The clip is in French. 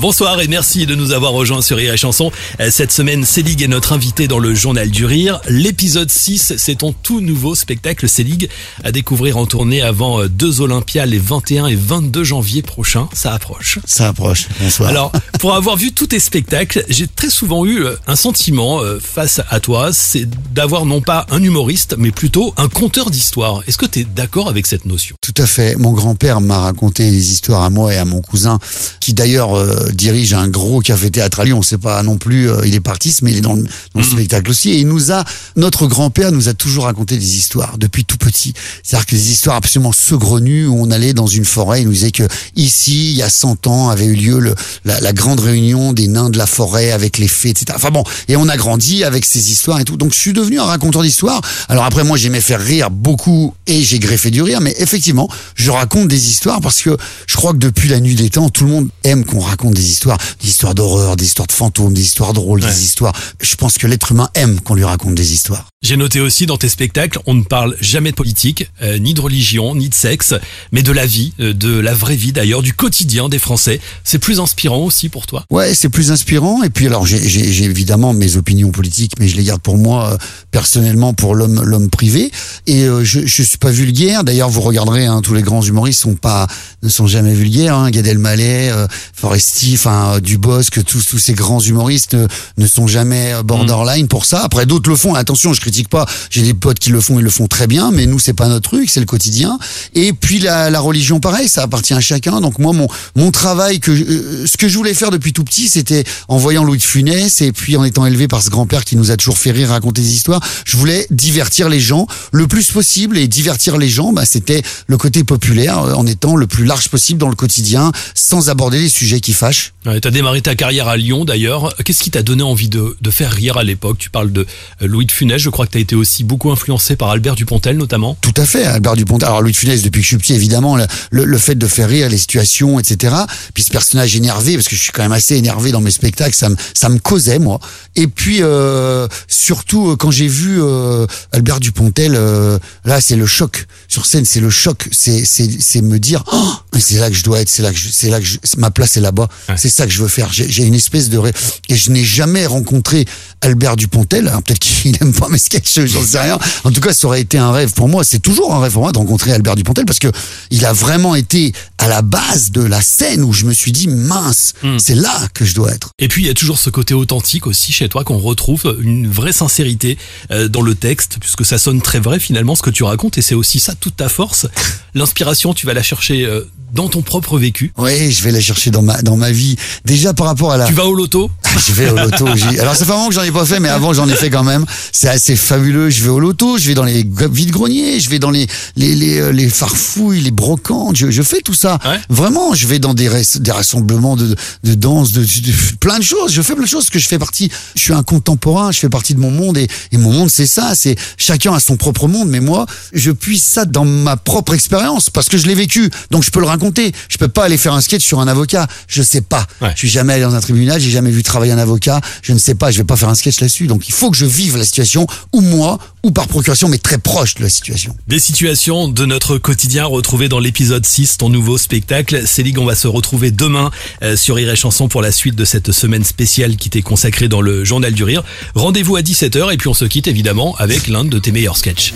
Bonsoir et merci de nous avoir rejoints sur Rire et Chanson. Euh, Cette semaine, Célig est notre invité dans le Journal du Rire. L'épisode 6, c'est ton tout nouveau spectacle Célig à découvrir en tournée avant euh, deux Olympias les 21 et 22 janvier prochains. Ça approche. Ça approche. Bonsoir. Alors, pour avoir vu tous tes spectacles, j'ai très souvent eu euh, un sentiment face à toi, c'est d'avoir non pas un humoriste, mais plutôt un conteur d'histoire. Est-ce que tu es d'accord avec cette notion? Tout à fait. Mon grand-père m'a raconté des histoires à moi et à mon cousin, qui d'ailleurs euh, dirige un gros café-théâtre à Lyon. C'est pas non plus, euh, il est partiste, mais il est dans le, dans le spectacle aussi. Et il nous a, notre grand-père nous a toujours raconté des histoires depuis tout petit. C'est-à-dire que des histoires absolument saugrenues où on allait dans une forêt. Il nous disait que ici, il y a 100 ans, avait eu lieu le, la, la grande réunion des nains de la forêt avec les fées, etc. Enfin bon, et on a grandi avec ces histoires et tout. Donc je suis devenu un raconteur d'histoires. Alors après, moi, j'aimais faire rire beaucoup et j'ai greffé du rire. Mais effectivement, je raconte des histoires parce que je crois que depuis la nuit des temps, tout le monde aime qu'on raconte des histoires, des histoires d'horreur, des histoires de fantômes, des histoires drôles, Ouais. des histoires. Je pense que l'être humain aime qu'on lui raconte des histoires. J'ai noté aussi dans tes spectacles, on ne parle jamais de politique, euh, ni de religion, ni de sexe, mais de la vie, euh, de la vraie vie d'ailleurs, du quotidien des Français. C'est plus inspirant aussi pour toi? Ouais, c'est plus inspirant. Et puis alors, j'ai- évidemment mes opinions politiques, mais je les garde pour moi euh, personnellement, pour l'homme l'homme privé. Et je je suis pas vulgaire. D'ailleurs, vous regarderez, hein, tous les grands humoristes sont pas ne sont jamais vulgaires. Hein. Gad Elmaleh, euh, Foresti, enfin euh, Dubosc, tous tous ces grands humoristes ne sont jamais euh, borderline pour ça. Après, d'autres le font. Attention, je critique pas. J'ai des potes qui le font, ils le font très bien. Mais nous, c'est pas notre truc, c'est le quotidien. Et puis la, la religion, pareil, ça appartient à chacun. Donc moi, mon mon travail que euh, ce que je voulais faire depuis tout petit, c'était en voyant Louis de Funès et puis en étant élevé par ce grand-père qui nous a toujours fait rire, raconter des histoires. Je voulais divertir les gens le plus possible et divertir les gens, bah, c'était le côté populaire euh, en étant le plus large possible dans le quotidien, sans aborder les sujets qui fâchent. Tu as démarré ta carrière à Lyon d'ailleurs. Qu'est-ce qui t'a donné envie de, de faire rire à l'époque? Tu parles de euh, Louis de Funès, je crois que tu as été aussi beaucoup influencé par Albert Dupontel notamment. Tout à fait, Albert Dupont. Alors Louis de Funès, depuis que je suis petit, évidemment, le, le- fait de faire rire les situations, etc. Puis ce personnage énervé, parce que je suis quand même assez énervé dans mes spectacles, ça me ça me causait moi. Et puis euh, surtout euh, quand j'ai vu euh, Albert Dupontel, euh, là c'est le choc sur scène, c'est le choc, c'est me dire, oh, c'est là que je dois être, c'est là que je- c'est là que je- ma place est là-bas, Ouais. c'est ça que je veux faire. J'ai j'ai une espèce de et je n'ai jamais rencontré Albert Dupontel. Alors peut-être qu'il aime pas mes sketchs, j'en sais rien. En tout cas, ça aurait été un rêve pour moi. C'est toujours un rêve pour moi de rencontrer Albert Dupontel parce que il a vraiment été à la base de la scène où je me suis dit mince, c'est là que je dois être. Et puis il y a toujours ce côté authentique aussi chez toi qu'on retrouve, une vraie sincérité euh, dans le texte, puisque ça sonne très vrai finalement ce que tu racontes, et c'est aussi ça toute ta force. L'inspiration, tu vas la chercher euh, dans ton propre vécu. Oui, je vais la chercher dans ma dans ma vie. Déjà par rapport à la Tu vas au loto Je vais au loto. Alors ça fait un moment que j'en ai pas fait, mais avant j'en ai fait quand même. C'est assez fabuleux. Je vais au loto, je vais dans les vides greniers, je vais dans les les les, euh, les farfouilles, les brocantes. Je, je fais tout ça. Ouais. Vraiment, je vais dans des des rassemblements de de danse, de, de- plein de choses. Je fais plein de choses parce que je fais partie. Je suis un contemporain. Je fais partie de mon monde et et mon monde c'est ça. C'est chacun a son propre monde, mais moi je puise ça dans ma propre expérience parce que je l'ai vécu. Donc je peux le raconter. Je peux pas aller faire un sketch sur un avocat. Je sais pas. Ouais. Je suis jamais allé dans un tribunal, j'ai jamais vu travailler un avocat, je ne sais pas, je vais pas faire un sketch là-dessus. Donc il faut que je vive la situation, ou moi, ou par procuration, mais très proche de la situation. Des situations de notre quotidien retrouvées dans l'épisode 6, ton nouveau spectacle. Célig, on va se retrouver demain euh, sur Rire et Chanson pour la suite de cette semaine spéciale qui t'est consacrée dans le Journal du Rire. Rendez-vous à 17h et puis on se quitte évidemment avec l'un de tes meilleurs sketchs.